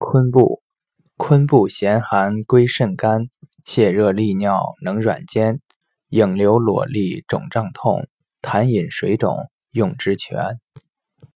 昆布，昆布咸寒归肾肝，泻热利尿能软坚，影流裸利肿胀痛，痰饮水肿用之全。